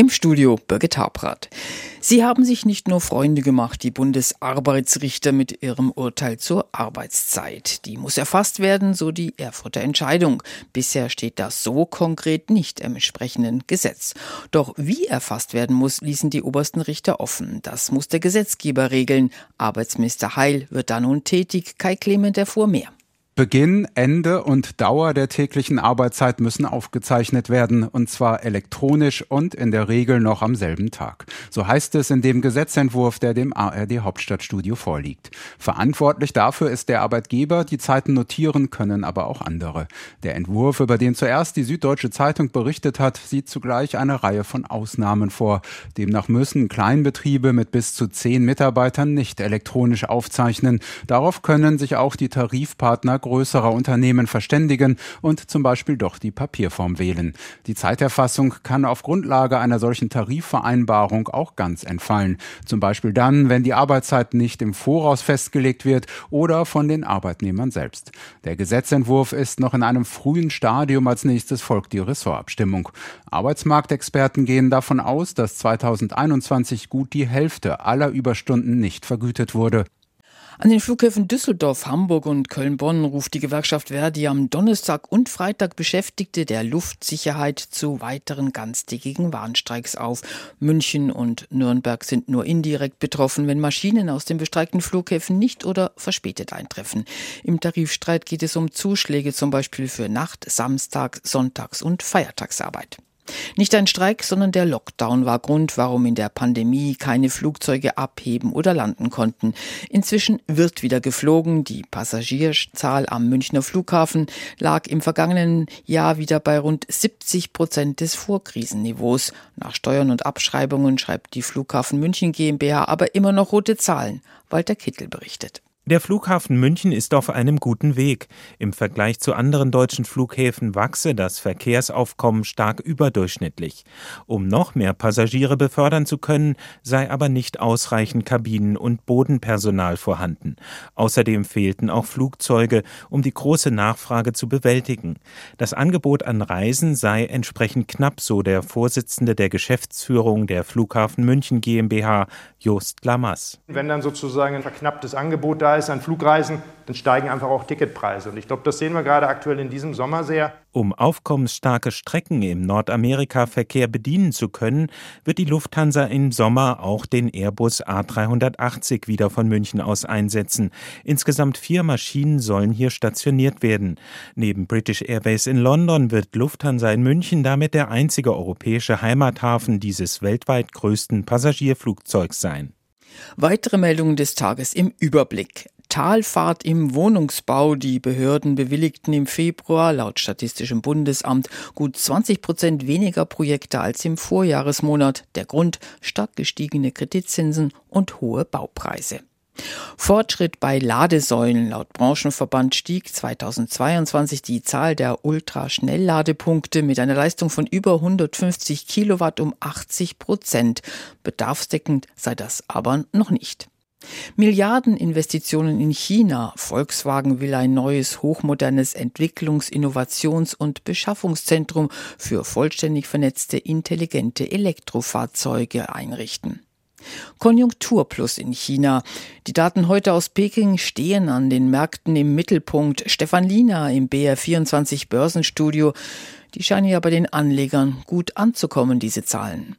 Im Studio Birgit Habrath. Sie haben sich nicht nur Freunde gemacht, die Bundesarbeitsrichter mit ihrem Urteil zur Arbeitszeit. Die muss erfasst werden, so die Erfurter Entscheidung. Bisher steht das so konkret nicht im entsprechenden Gesetz. Doch wie erfasst werden muss, ließen die obersten Richter offen. Das muss der Gesetzgeber regeln. Arbeitsminister Heil wird da nun tätig. Kai Clement erfuhr mehr. Beginn, Ende und Dauer der täglichen Arbeitszeit müssen aufgezeichnet werden, und zwar elektronisch und in der Regel noch am selben Tag. So heißt es in dem Gesetzentwurf, der dem ARD Hauptstadtstudio vorliegt. Verantwortlich dafür ist der Arbeitgeber, die Zeiten notieren können aber auch andere. Der Entwurf, über den zuerst die Süddeutsche Zeitung berichtet hat, sieht zugleich eine Reihe von Ausnahmen vor. Demnach müssen Kleinbetriebe mit bis zu zehn Mitarbeitern nicht elektronisch aufzeichnen. Darauf können sich auch die Tarifpartner größerer Unternehmen verständigen und zum Beispiel doch die Papierform wählen. Die Zeiterfassung kann auf Grundlage einer solchen Tarifvereinbarung auch ganz entfallen. Zum Beispiel dann, wenn die Arbeitszeit nicht im Voraus festgelegt wird oder von den Arbeitnehmern selbst. Der Gesetzentwurf ist noch in einem frühen Stadium. Als nächstes folgt die Ressortabstimmung. Arbeitsmarktexperten gehen davon aus, dass 2021 gut die Hälfte aller Überstunden nicht vergütet wurde. An den Flughäfen Düsseldorf, Hamburg und Köln-Bonn ruft die Gewerkschaft Verdi am Donnerstag und Freitag Beschäftigte der Luftsicherheit zu weiteren ganztägigen Warnstreiks auf. München und Nürnberg sind nur indirekt betroffen, wenn Maschinen aus den bestreikten Flughäfen nicht oder verspätet eintreffen. Im Tarifstreit geht es um Zuschläge zum Beispiel für Nacht-, Samstag-, Sonntags- und Feiertagsarbeit. Nicht ein Streik, sondern der Lockdown war Grund, warum in der Pandemie keine Flugzeuge abheben oder landen konnten. Inzwischen wird wieder geflogen. Die Passagierzahl am Münchner Flughafen lag im vergangenen Jahr wieder bei rund 70 Prozent des Vorkrisenniveaus. Nach Steuern und Abschreibungen schreibt die Flughafen München GmbH aber immer noch rote Zahlen. Walter Kittel berichtet. Der Flughafen München ist auf einem guten Weg. Im Vergleich zu anderen deutschen Flughäfen wachse das Verkehrsaufkommen stark überdurchschnittlich. Um noch mehr Passagiere befördern zu können, sei aber nicht ausreichend Kabinen- und Bodenpersonal vorhanden. Außerdem fehlten auch Flugzeuge, um die große Nachfrage zu bewältigen. Das Angebot an Reisen sei entsprechend knapp, so der Vorsitzende der Geschäftsführung der Flughafen München GmbH, Jost Lamas. Wenn dann sozusagen ein verknapptes Angebot da ist an Flugreisen, dann steigen einfach auch Ticketpreise. Und ich glaube, das sehen wir gerade aktuell in diesem Sommer sehr. Um aufkommensstarke Strecken im Nordamerika-Verkehr bedienen zu können, wird die Lufthansa im Sommer auch den Airbus A380 wieder von München aus einsetzen. Insgesamt vier Maschinen sollen hier stationiert werden. Neben British Airways in London wird Lufthansa in München damit der einzige europäische Heimathafen dieses weltweit größten Passagierflugzeugs sein. Weitere Meldungen des Tages im Überblick. Talfahrt im Wohnungsbau. Die Behörden bewilligten im Februar laut Statistischem Bundesamt gut 20 Prozent weniger Projekte als im Vorjahresmonat. Der Grund stark gestiegene Kreditzinsen und hohe Baupreise. Fortschritt bei Ladesäulen. Laut Branchenverband stieg 2022 die Zahl der Ultraschnellladepunkte mit einer Leistung von über 150 Kilowatt um 80 Prozent. Bedarfsdeckend sei das aber noch nicht. Milliardeninvestitionen in China. Volkswagen will ein neues hochmodernes Entwicklungs-, Innovations- und Beschaffungszentrum für vollständig vernetzte intelligente Elektrofahrzeuge einrichten. Konjunkturplus in China. Die Daten heute aus Peking stehen an den Märkten im Mittelpunkt. Stefan Lina im BR24 Börsenstudio. Die scheinen ja bei den Anlegern gut anzukommen, diese Zahlen.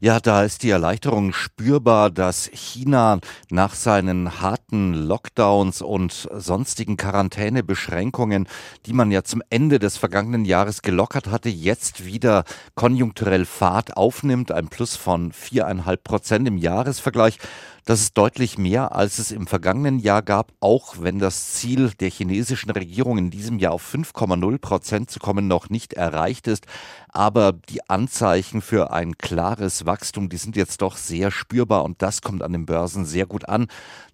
Ja, da ist die Erleichterung spürbar, dass China nach seinen harten Lockdowns und sonstigen Quarantänebeschränkungen, die man ja zum Ende des vergangenen Jahres gelockert hatte, jetzt wieder konjunkturell Fahrt aufnimmt, ein Plus von viereinhalb Prozent im Jahresvergleich. Das ist deutlich mehr, als es im vergangenen Jahr gab, auch wenn das Ziel der chinesischen Regierung in diesem Jahr auf 5,0 Prozent zu kommen noch nicht erreicht ist. Aber die Anzeichen für ein klares Wachstum, die sind jetzt doch sehr spürbar und das kommt an den Börsen sehr gut an.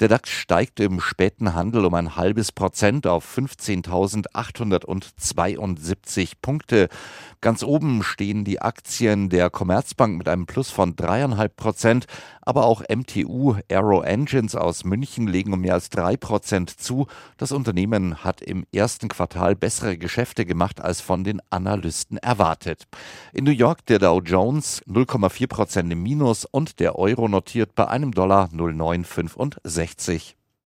Der DAX steigt im späten Handel um ein halbes Prozent auf 15.872 Punkte. Ganz oben stehen die Aktien der Commerzbank mit einem Plus von dreieinhalb Prozent, aber auch MTU Aero Engines aus München legen um mehr als drei Prozent zu. Das Unternehmen hat im ersten Quartal bessere Geschäfte gemacht als von den Analysten erwartet. In New York der Dow Jones 0,4 Prozent im Minus und der Euro notiert bei einem Dollar 0,965.